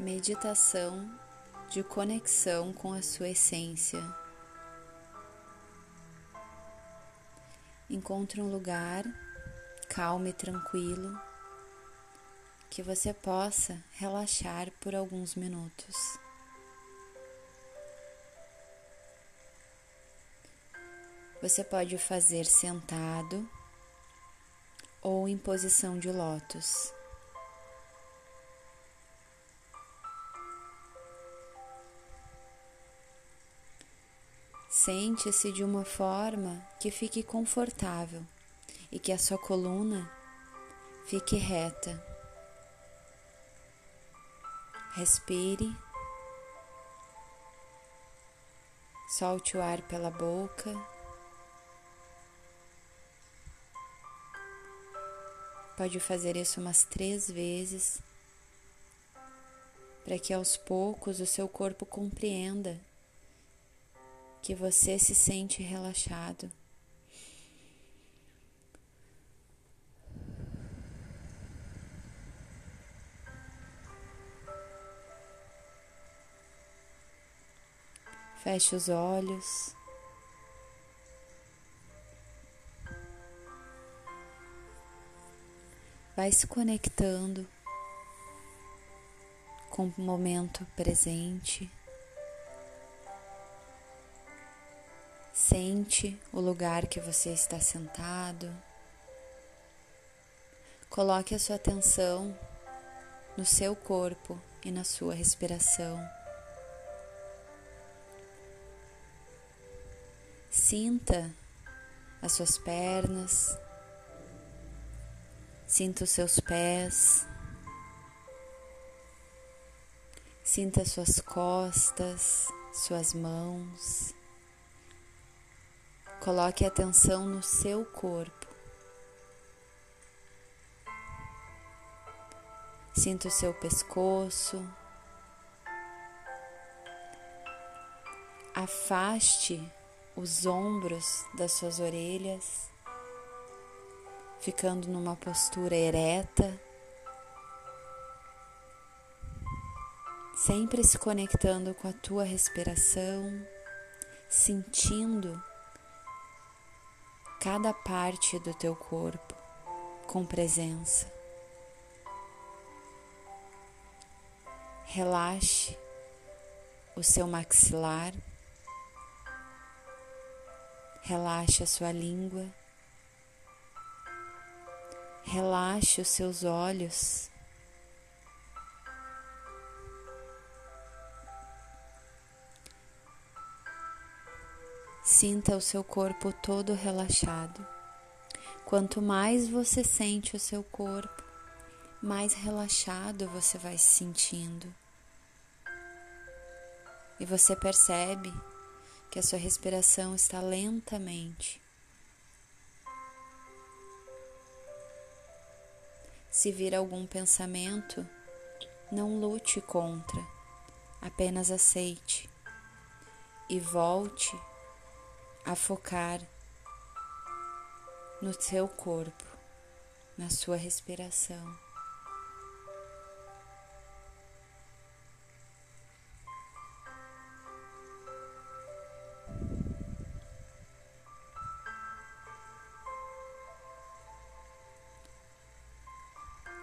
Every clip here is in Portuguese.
meditação de conexão com a sua essência. Encontre um lugar calmo e tranquilo que você possa relaxar por alguns minutos. Você pode fazer sentado ou em posição de lótus. Sente-se de uma forma que fique confortável e que a sua coluna fique reta. Respire, solte o ar pela boca. Pode fazer isso umas três vezes para que aos poucos o seu corpo compreenda que você se sente relaxado. Feche os olhos. Vai se conectando com o momento presente. Sente o lugar que você está sentado. Coloque a sua atenção no seu corpo e na sua respiração. Sinta as suas pernas, sinta os seus pés, sinta as suas costas, suas mãos. Coloque atenção no seu corpo. Sinta o seu pescoço. Afaste os ombros das suas orelhas, ficando numa postura ereta, sempre se conectando com a tua respiração, sentindo cada parte do teu corpo com presença. Relaxe o seu maxilar, relaxe a sua língua, relaxe os seus olhos. Sinta o seu corpo todo relaxado. Quanto mais você sente o seu corpo, mais relaxado você vai se sentindo. E você percebe que a sua respiração está lentamente. Se vir algum pensamento, não lute contra, apenas aceite e volte a focar no seu corpo, na sua respiração.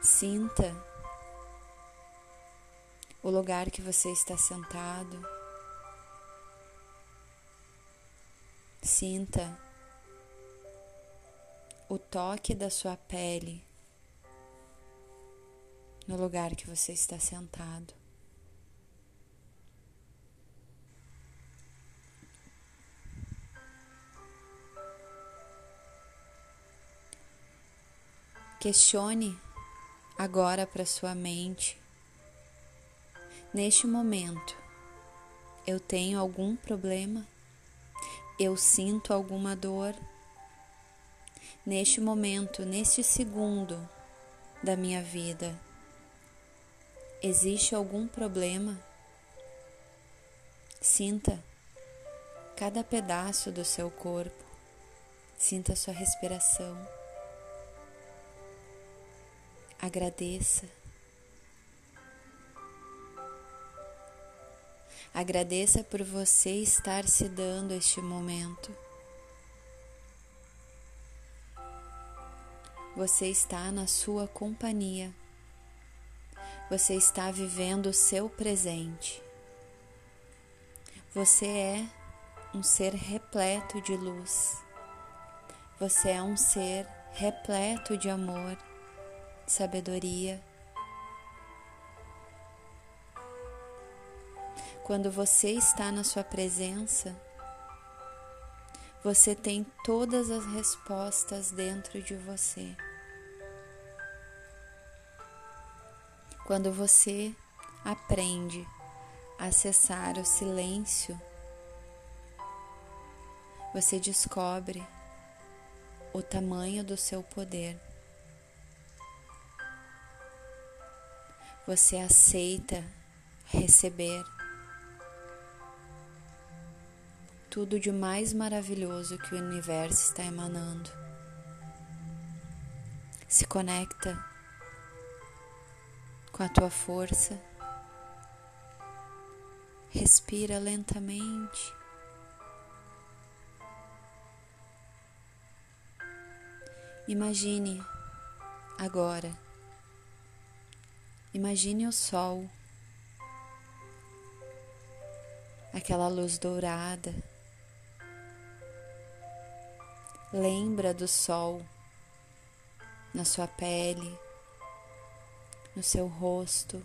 Sinta o lugar que você está sentado. Sinta o toque da sua pele no lugar que você está sentado. Questione agora para sua mente. Neste momento, eu tenho algum problema? Eu sinto alguma dor. Neste momento, neste segundo da minha vida, existe algum problema? Sinta cada pedaço do seu corpo, sinta a sua respiração. Agradeça. Agradeça por você estar se dando este momento. Você está na sua companhia. Você está vivendo o seu presente. Você é um ser repleto de luz. Você é um ser repleto de amor, sabedoria. Quando você está na sua presença, você tem todas as respostas dentro de você. Quando você aprende a acessar o silêncio, você descobre o tamanho do seu poder. Você aceita receber tudo de mais maravilhoso que o universo está emanando. Se conecta com a tua força. Respira lentamente. Imagine agora. Imagine o sol, aquela luz dourada. Lembra do sol na sua pele, no seu rosto.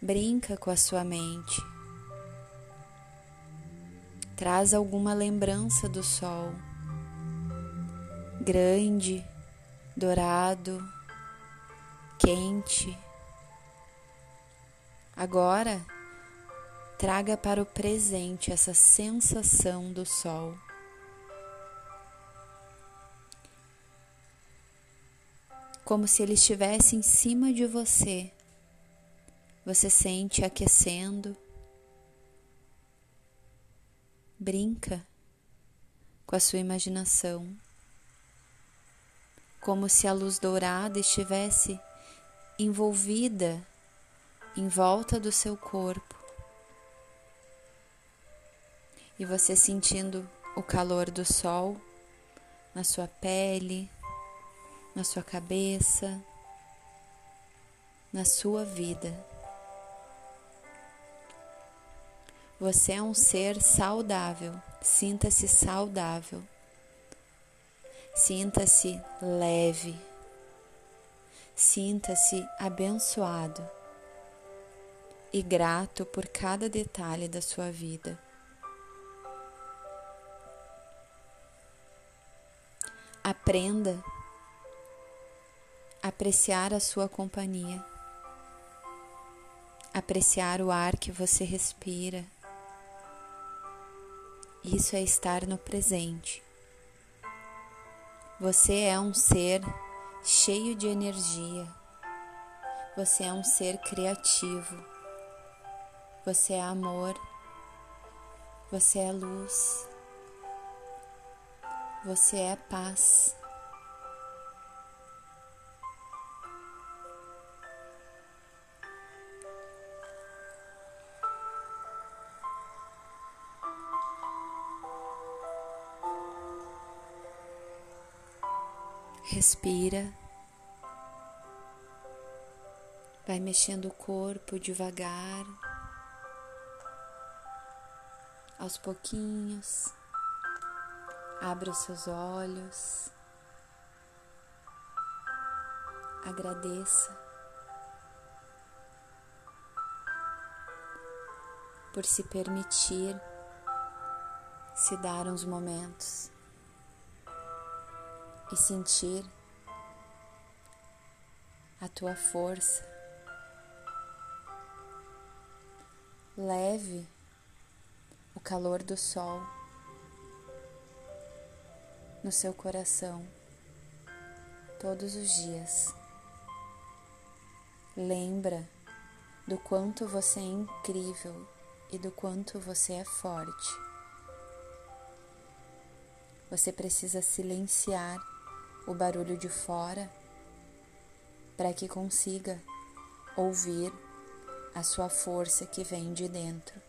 Brinca com a sua mente. Traz alguma lembrança do sol, grande, dourado, quente. Agora, traga para o presente essa sensação do sol. Como se ele estivesse em cima de você. Você sente aquecendo Brinca com a sua imaginação, como se a luz dourada estivesse envolvida em volta do seu corpo e você sentindo o calor do sol na sua pele, na sua cabeça, na sua vida. Você é um ser saudável. Sinta-se saudável. Sinta-se leve. Sinta-se abençoado e grato por cada detalhe da sua vida. Aprenda a apreciar a sua companhia, apreciar o ar que você respira isso é estar no presente. Você é um ser cheio de energia. Você é um ser criativo. Você é amor. Você é luz. Você é paz. Respira. Vai mexendo o corpo devagar, aos pouquinhos. Abra os seus olhos. Agradeça por se permitir se dar uns momentos e sentir a tua força. Leve o calor do sol no seu coração todos os dias. Lembra do quanto você é incrível e do quanto você é forte. Você precisa silenciar o barulho de fora para que consiga ouvir a sua força que vem de dentro.